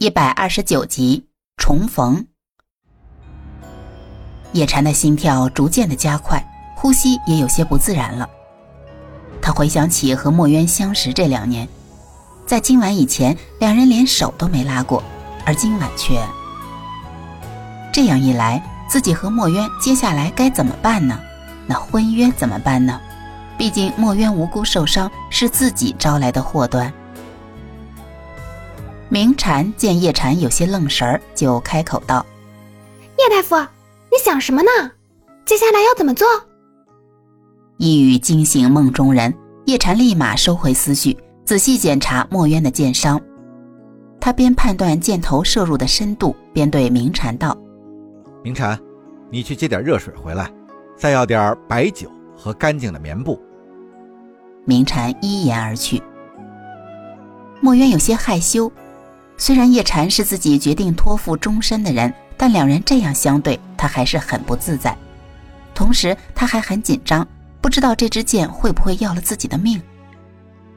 一百二十九集重逢。叶禅的心跳逐渐的加快，呼吸也有些不自然了。他回想起和墨渊相识这两年，在今晚以前，两人连手都没拉过，而今晚却……这样一来，自己和墨渊接下来该怎么办呢？那婚约怎么办呢？毕竟墨渊无辜受伤，是自己招来的祸端。明禅见叶禅有些愣神儿，就开口道：“叶大夫，你想什么呢？接下来要怎么做？”一语惊醒梦中人，叶禅立马收回思绪，仔细检查墨渊的剑伤。他边判断箭头射入的深度，边对明禅道：“明禅，你去接点热水回来，再要点白酒和干净的棉布。”明禅依言而去。墨渊有些害羞。虽然叶禅是自己决定托付终身的人，但两人这样相对，他还是很不自在。同时，他还很紧张，不知道这支箭会不会要了自己的命。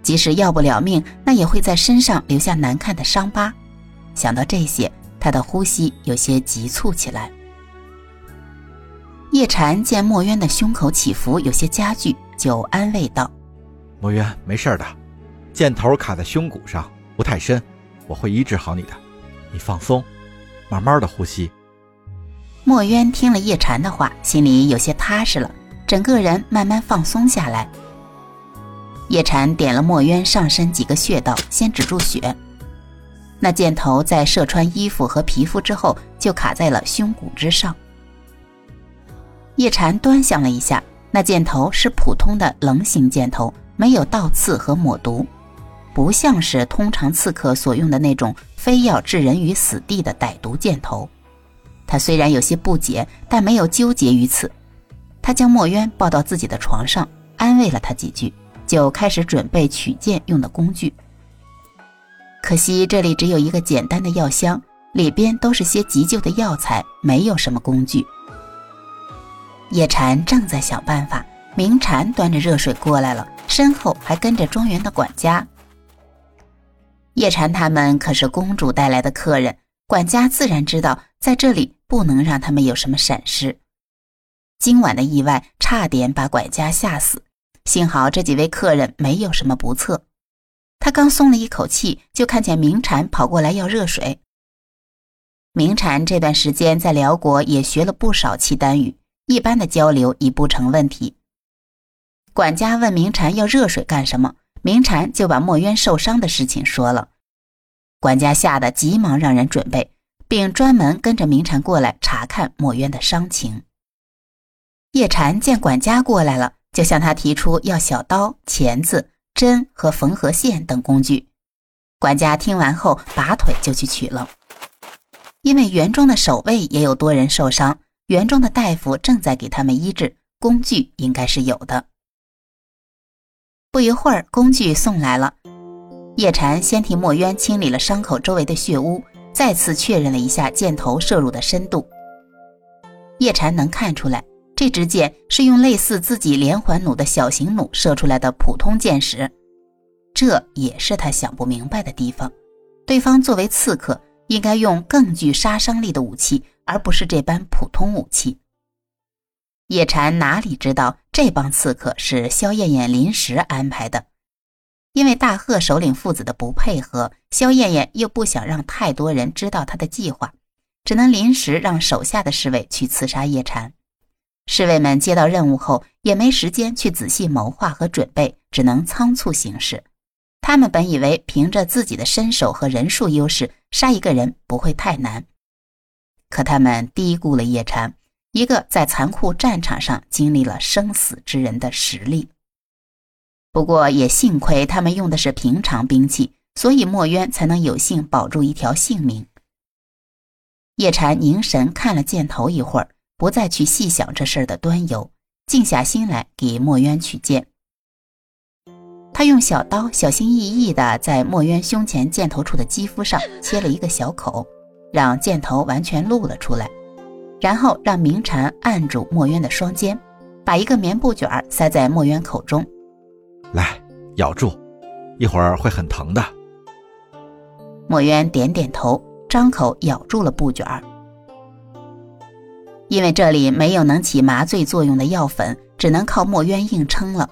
即使要不了命，那也会在身上留下难看的伤疤。想到这些，他的呼吸有些急促起来。叶禅见墨渊的胸口起伏有些加剧，就安慰道：“墨渊，没事的，箭头卡在胸骨上，不太深。”我会医治好你的，你放松，慢慢的呼吸。墨渊听了叶禅的话，心里有些踏实了，整个人慢慢放松下来。叶禅点了墨渊上身几个穴道，先止住血。那箭头在射穿衣服和皮肤之后，就卡在了胸骨之上。叶禅端详了一下，那箭头是普通的棱形箭头，没有倒刺和抹毒。不像是通常刺客所用的那种非要置人于死地的歹毒箭头。他虽然有些不解，但没有纠结于此。他将墨渊抱到自己的床上，安慰了他几句，就开始准备取剑用的工具。可惜这里只有一个简单的药箱，里边都是些急救的药材，没有什么工具。叶禅正在想办法，明禅端着热水过来了，身后还跟着庄园的管家。叶禅他们可是公主带来的客人，管家自然知道在这里不能让他们有什么闪失。今晚的意外差点把管家吓死，幸好这几位客人没有什么不测。他刚松了一口气，就看见明禅跑过来要热水。明禅这段时间在辽国也学了不少契丹语，一般的交流已不成问题。管家问明禅要热水干什么？明禅就把墨渊受伤的事情说了，管家吓得急忙让人准备，并专门跟着明禅过来查看墨渊的伤情。叶禅见管家过来了，就向他提出要小刀、钳子、针和缝合线等工具。管家听完后，拔腿就去取了。因为园中的守卫也有多人受伤，园中的大夫正在给他们医治，工具应该是有的。不一会儿，工具送来了。叶禅先替墨渊清理了伤口周围的血污，再次确认了一下箭头射入的深度。叶禅能看出来，这支箭是用类似自己连环弩的小型弩射出来的普通箭矢，这也是他想不明白的地方。对方作为刺客，应该用更具杀伤力的武器，而不是这般普通武器。叶禅哪里知道，这帮刺客是萧燕燕临时安排的。因为大贺首领父子的不配合，萧燕燕又不想让太多人知道他的计划，只能临时让手下的侍卫去刺杀叶禅。侍卫们接到任务后，也没时间去仔细谋划和准备，只能仓促行事。他们本以为凭着自己的身手和人数优势，杀一个人不会太难，可他们低估了叶禅。一个在残酷战场上经历了生死之人的实力。不过也幸亏他们用的是平常兵器，所以墨渊才能有幸保住一条性命。叶禅凝神看了箭头一会儿，不再去细想这事儿的端由，静下心来给墨渊取箭。他用小刀小心翼翼地在墨渊胸前箭头处的肌肤上切了一个小口，让箭头完全露了出来。然后让明禅按住墨渊的双肩，把一个棉布卷塞在墨渊口中，来咬住，一会儿会很疼的。墨渊点点头，张口咬住了布卷儿。因为这里没有能起麻醉作用的药粉，只能靠墨渊硬撑了。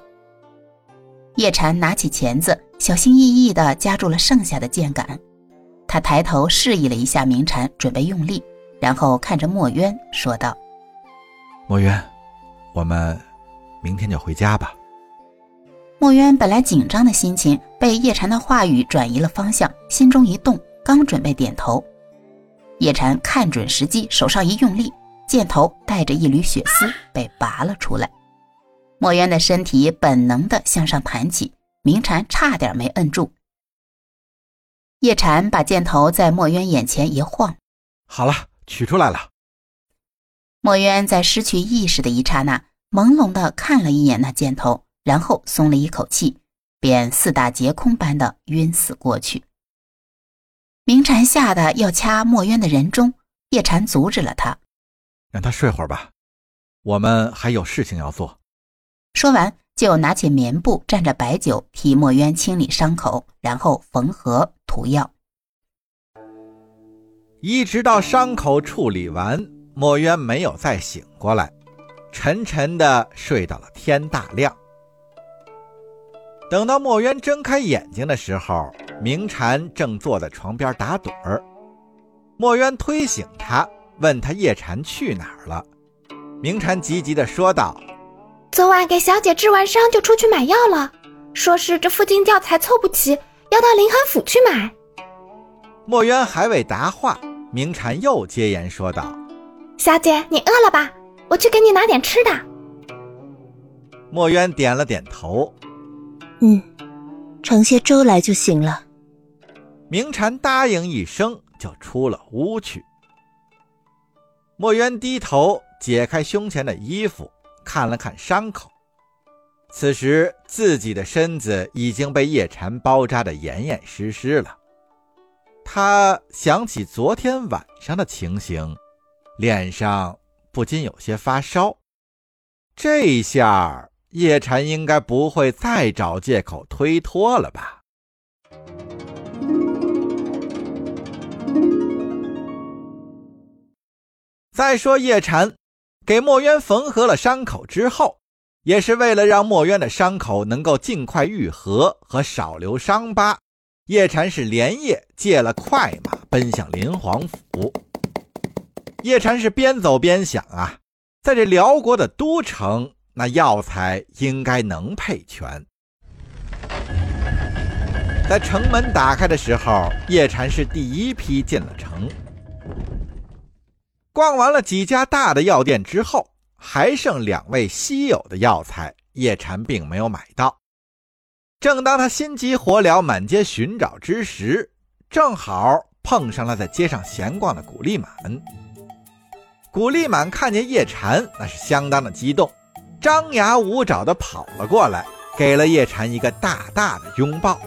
叶禅拿起钳子，小心翼翼地夹住了剩下的箭杆。他抬头示意了一下明禅，准备用力，然后看着墨渊说道：“墨渊，我们明天就回家吧。”墨渊本来紧张的心情被叶禅的话语转移了方向，心中一动，刚准备点头，叶禅看准时机，手上一用力。箭头带着一缕血丝被拔了出来，墨渊的身体本能的向上弹起，明禅差点没摁住。叶禅把箭头在墨渊眼前一晃，好了，取出来了。墨渊在失去意识的一刹那，朦胧的看了一眼那箭头，然后松了一口气，便四大皆空般的晕死过去。明禅吓得要掐墨渊的人中，叶禅阻止了他。让他睡会儿吧，我们还有事情要做。说完，就拿起棉布蘸着白酒替墨渊清理伤口，然后缝合涂药。一直到伤口处理完，墨渊没有再醒过来，沉沉的睡到了天大亮。等到墨渊睁开眼睛的时候，明禅正坐在床边打盹儿。墨渊推醒他。问他叶禅去哪儿了，明禅急急地说道：“昨晚给小姐治完伤就出去买药了，说是这附近药材凑不齐，要到临寒府去买。”墨渊还未答话，明禅又接言说道：“小姐，你饿了吧？我去给你拿点吃的。”墨渊点了点头：“嗯，盛些粥来就行了。”明禅答应一声，就出了屋去。墨渊低头解开胸前的衣服，看了看伤口。此时自己的身子已经被叶禅包扎的严严实实了。他想起昨天晚上的情形，脸上不禁有些发烧。这下叶禅应该不会再找借口推脱了吧？再说叶禅给墨渊缝合了伤口之后，也是为了让墨渊的伤口能够尽快愈合和少留伤疤，叶禅是连夜借了快马奔向林皇府。叶禅是边走边想啊，在这辽国的都城，那药材应该能配全。在城门打开的时候，叶禅是第一批进了城。逛完了几家大的药店之后，还剩两味稀有的药材，叶禅并没有买到。正当他心急火燎、满街寻找之时，正好碰上了在街上闲逛的古丽满。古丽满看见叶禅，那是相当的激动，张牙舞爪的跑了过来，给了叶禅一个大大的拥抱。